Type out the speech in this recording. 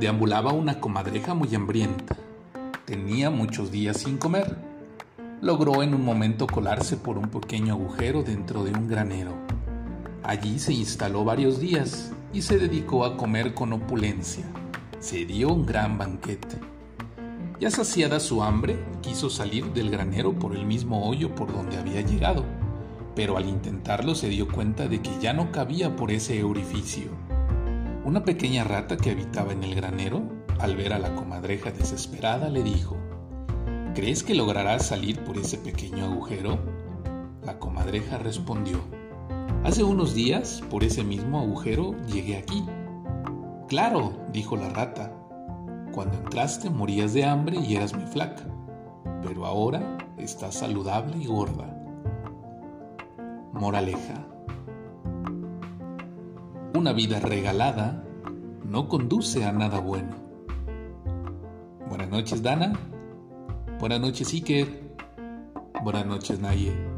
Deambulaba una comadreja muy hambrienta. Tenía muchos días sin comer. Logró en un momento colarse por un pequeño agujero dentro de un granero. Allí se instaló varios días y se dedicó a comer con opulencia. Se dio un gran banquete. Ya saciada su hambre, quiso salir del granero por el mismo hoyo por donde había llegado pero al intentarlo se dio cuenta de que ya no cabía por ese orificio. Una pequeña rata que habitaba en el granero, al ver a la comadreja desesperada, le dijo, ¿Crees que lograrás salir por ese pequeño agujero? La comadreja respondió, Hace unos días, por ese mismo agujero, llegué aquí. Claro, dijo la rata, cuando entraste morías de hambre y eras muy flaca, pero ahora estás saludable y gorda. Moraleja. Una vida regalada no conduce a nada bueno. Buenas noches, Dana. Buenas noches, Iker. Buenas noches, Naye.